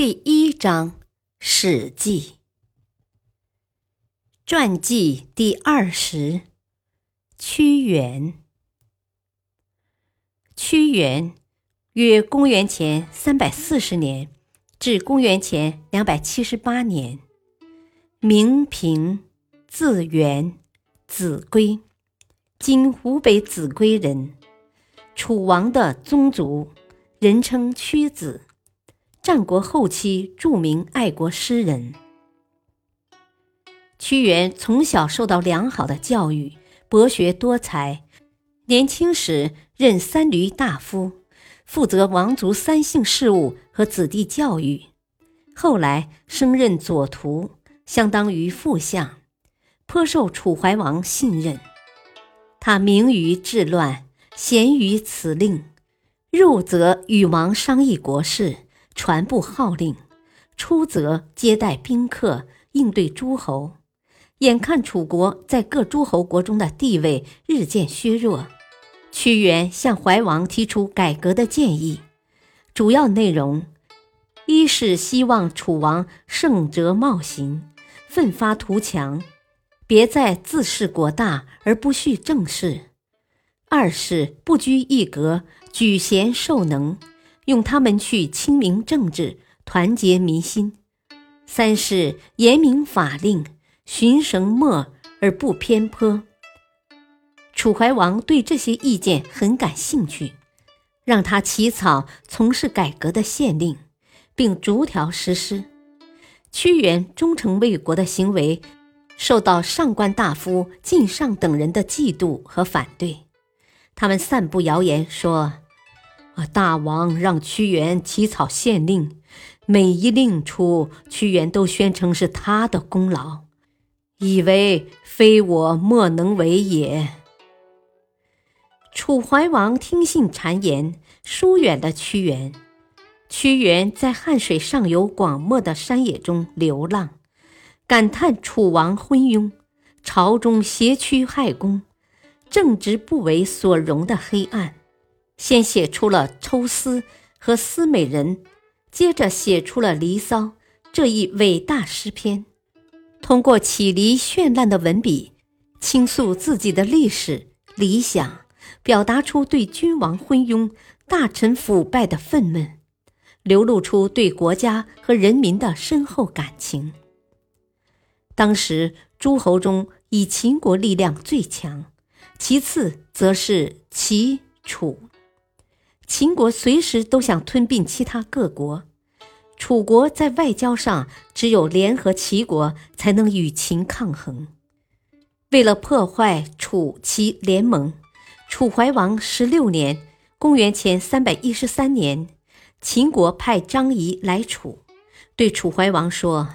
第一章《史记》传记第二十，屈原。屈原，约公元前三百四十年至公元前两百七十八年，名平，字元，子规，今湖北秭归人，楚王的宗族，人称屈子。战国后期著名爱国诗人屈原从小受到良好的教育，博学多才。年轻时任三闾大夫，负责王族三姓事务和子弟教育。后来升任左徒，相当于副相，颇受楚怀王信任。他明于治乱，贤于辞令，入则与王商议国事。传布号令，出则接待宾客，应对诸侯。眼看楚国在各诸侯国中的地位日渐削弱，屈原向怀王提出改革的建议，主要内容一是希望楚王盛哲冒行，奋发图强，别再自恃国大而不恤政事；二是不拘一格，举贤授能。用他们去清明政治，团结民心；三是严明法令，循绳墨而不偏颇。楚怀王对这些意见很感兴趣，让他起草从事改革的县令，并逐条实施。屈原忠诚为国的行为，受到上官大夫晋上等人的嫉妒和反对，他们散布谣言说。大王让屈原起草县令，每一令出，屈原都宣称是他的功劳，以为非我莫能为也。楚怀王听信谗言，疏远了屈原。屈原在汉水上游广漠的山野中流浪，感叹楚王昏庸，朝中挟屈害公，正直不为所容的黑暗。先写出了《抽丝》和《思美人》，接着写出了《离骚》这一伟大诗篇。通过绮丽绚烂的文笔，倾诉自己的历史理想，表达出对君王昏庸、大臣腐败的愤懑，流露出对国家和人民的深厚感情。当时诸侯中，以秦国力量最强，其次则是齐、楚。秦国随时都想吞并其他各国，楚国在外交上只有联合齐国才能与秦抗衡。为了破坏楚齐联盟，楚怀王十六年（公元前三百一十三年），秦国派张仪来楚，对楚怀王说：“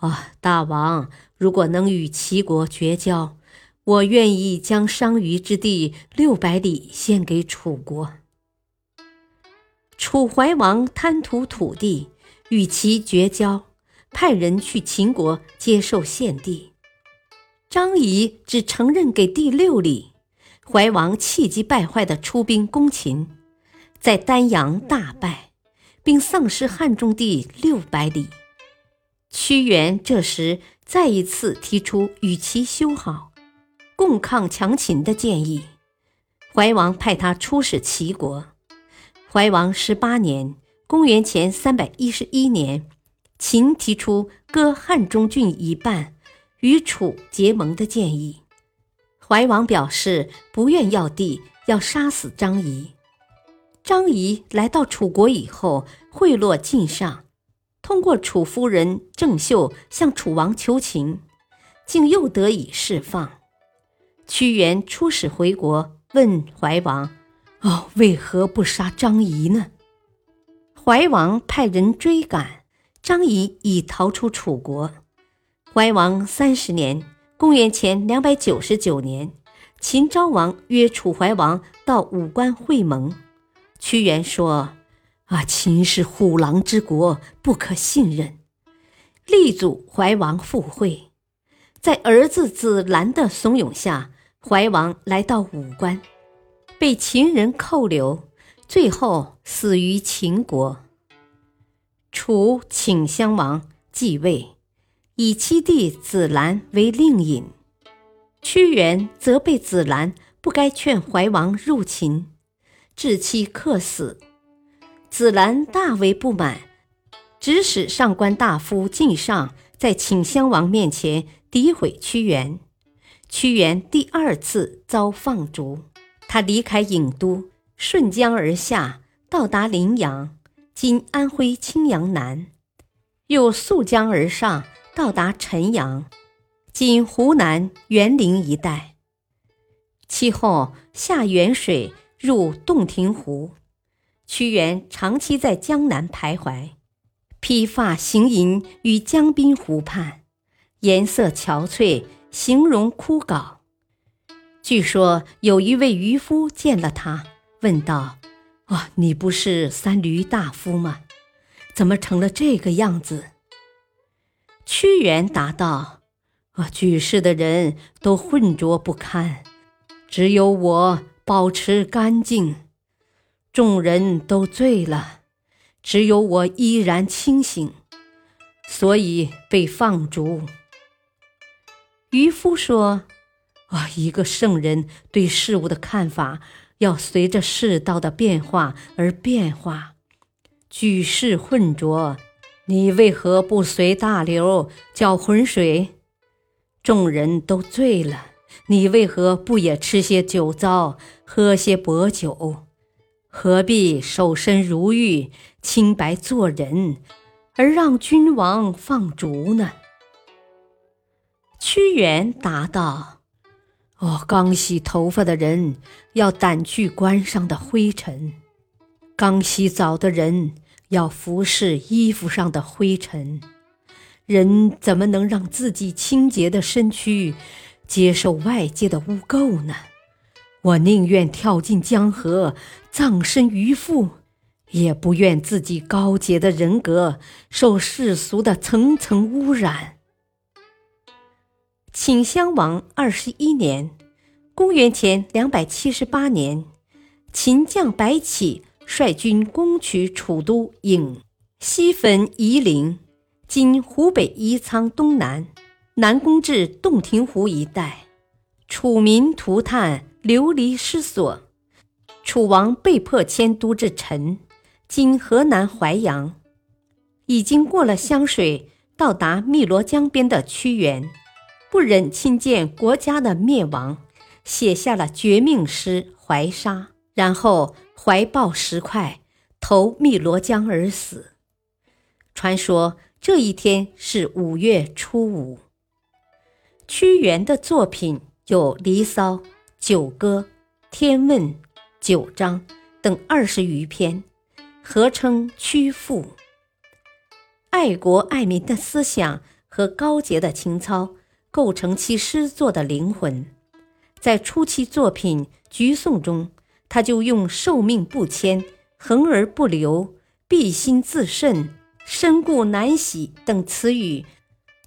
啊，大王，如果能与齐国绝交，我愿意将商於之地六百里献给楚国。”楚怀王贪图土地，与其绝交，派人去秦国接受献地。张仪只承认给第六里，怀王气急败坏地出兵攻秦，在丹阳大败，并丧失汉中地六百里。屈原这时再一次提出与其修好，共抗强秦的建议，怀王派他出使齐国。怀王十八年（公元前三百一十一年），秦提出割汉中郡一半，与楚结盟的建议。怀王表示不愿要地，要杀死张仪。张仪来到楚国以后，贿赂晋上，通过楚夫人郑袖向楚王求情，竟又得以释放。屈原出使回国，问怀王。哦，为何不杀张仪呢？怀王派人追赶，张仪已逃出楚国。怀王三十年（公元前两百九十九年），秦昭王约楚怀王到武关会盟。屈原说：“啊，秦是虎狼之国，不可信任。”力阻怀王赴会。在儿子子兰的怂恿下，怀王来到武关，被秦人扣留。最后死于秦国。楚顷襄王继位，以其弟子兰为令尹。屈原责备子兰不该劝怀王入秦，致其客死。子兰大为不满，指使上官大夫晋上在顷襄王面前诋毁屈原。屈原第二次遭放逐，他离开郢都。顺江而下，到达临阳（今安徽青阳南），又溯江而上，到达陈阳（今湖南沅陵一带）。其后下沅水，入洞庭湖。屈原长期在江南徘徊，披发行吟于江滨湖畔，颜色憔悴，形容枯槁。据说有一位渔夫见了他。问道：“啊，你不是三闾大夫吗？怎么成了这个样子？”屈原答道：“啊，举世的人都浑浊不堪，只有我保持干净；众人都醉了，只有我依然清醒，所以被放逐。”渔夫说：“啊，一个圣人对事物的看法。”要随着世道的变化而变化，举世浑浊，你为何不随大流搅浑水？众人都醉了，你为何不也吃些酒糟，喝些薄酒？何必守身如玉，清白做人，而让君王放逐呢？屈原答道。哦，刚洗头发的人要掸去冠上的灰尘，刚洗澡的人要服侍衣服上的灰尘。人怎么能让自己清洁的身躯接受外界的污垢呢？我宁愿跳进江河，葬身鱼腹，也不愿自己高洁的人格受世俗的层层污染。顷襄王二十一年，公元前两百七十八年，秦将白起率军攻取楚都郢，西焚夷陵（今湖北宜昌东南），南攻至洞庭湖一带。楚民涂炭，流离失所。楚王被迫迁都至陈（今河南淮阳）。已经过了湘水，到达汨罗江边的屈原。不忍亲见国家的灭亡，写下了绝命诗《怀沙》，然后怀抱石块投汨罗江而死。传说这一天是五月初五。屈原的作品有《离骚》《九歌》《天问》《九章》等二十余篇，合称《屈赋》。爱国爱民的思想和高洁的情操。构成其诗作的灵魂，在初期作品《菊颂》中，他就用“受命不迁”“恒而不流”“必心自慎”“身故难洗”等词语，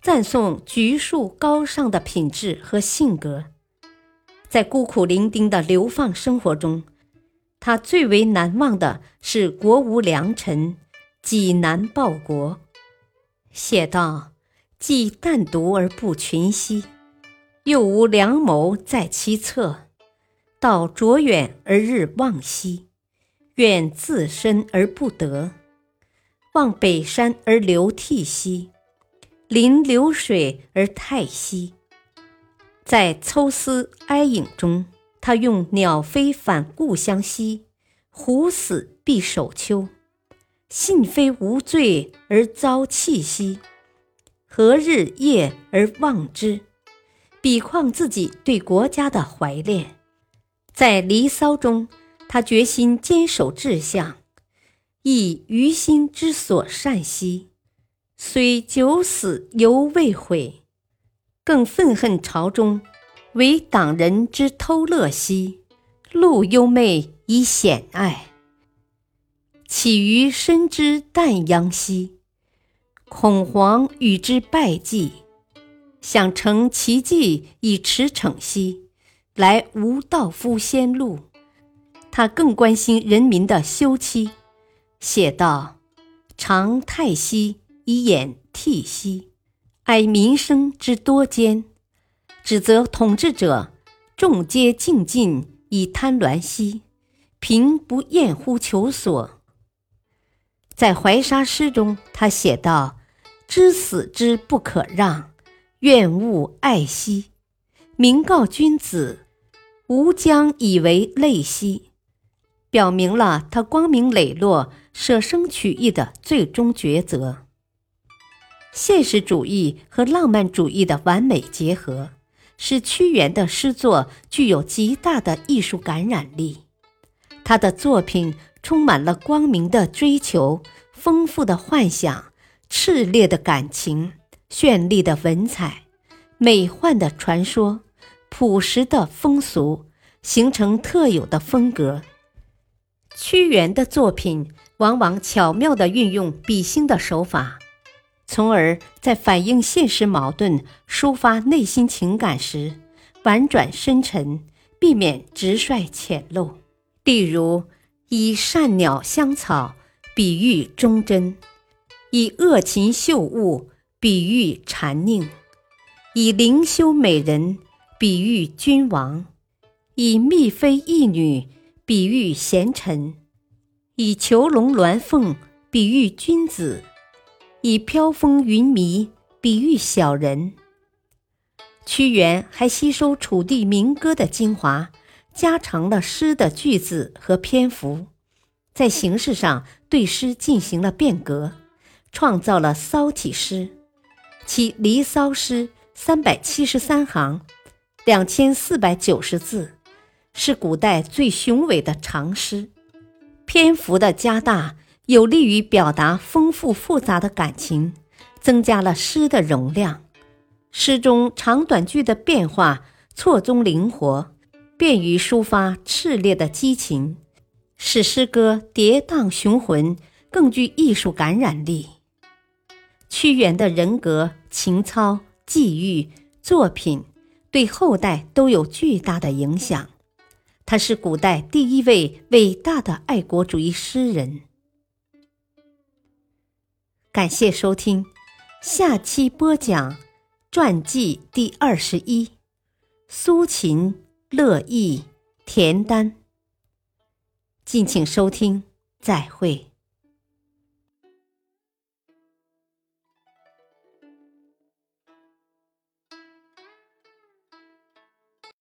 赞颂橘树高尚的品质和性格。在孤苦伶仃的流放生活中，他最为难忘的是国无良臣，己难报国，写道。既淡独而不群兮，又无良谋在其侧；道卓远而日望兮，愿自身而不得。望北山而流涕兮，临流水而叹息。在抽丝哀影中，他用“鸟飞返故乡兮，虎死必首丘。信非无罪而遭弃兮。”何日夜而忘之？比况自己对国家的怀恋。在《离骚》中，他决心坚守志向。亦于心之所善兮。虽九死犹未悔，更愤恨朝中为党人之偷乐兮。路幽昧以险隘，起于深之旦阳兮。恐惶与之拜祭，想成其迹以驰骋兮。来无道夫先路，他更关心人民的休戚，写道：“常太息。”以掩涕兮，哀民生之多艰；指责统治者众皆竞进以贪婪兮，贫不厌乎求索。在怀沙诗中，他写道：“知死之不可让，愿勿爱惜。明告君子，吾将以为泪兮。”表明了他光明磊落、舍生取义的最终抉择。现实主义和浪漫主义的完美结合，使屈原的诗作具有极大的艺术感染力。他的作品充满了光明的追求、丰富的幻想、炽烈的感情、绚丽的文采、美幻的传说、朴实的风俗，形成特有的风格。屈原的作品往往巧妙地运用比兴的手法。从而在反映现实矛盾、抒发内心情感时，婉转深沉，避免直率浅露。例如，以善鸟香草比喻忠贞，以恶禽秀物比喻禅佞，以灵修美人比喻君王，以宓妃义女比喻贤臣，以囚笼鸾凤比喻君子。以飘风云迷比喻小人。屈原还吸收楚地民歌的精华，加长了诗的句子和篇幅，在形式上对诗进行了变革，创造了骚体诗。其《离骚》诗三百七十三行，两千四百九十字，是古代最雄伟的长诗。篇幅的加大。有利于表达丰富复杂的感情，增加了诗的容量。诗中长短句的变化错综灵活，便于抒发炽烈的激情，使诗歌跌宕雄浑，更具艺术感染力。屈原的人格、情操、际遇、作品，对后代都有巨大的影响。他是古代第一位伟大的爱国主义诗人。感谢收听，下期播讲传记第二十一，苏秦、乐毅、田丹。敬请收听，再会。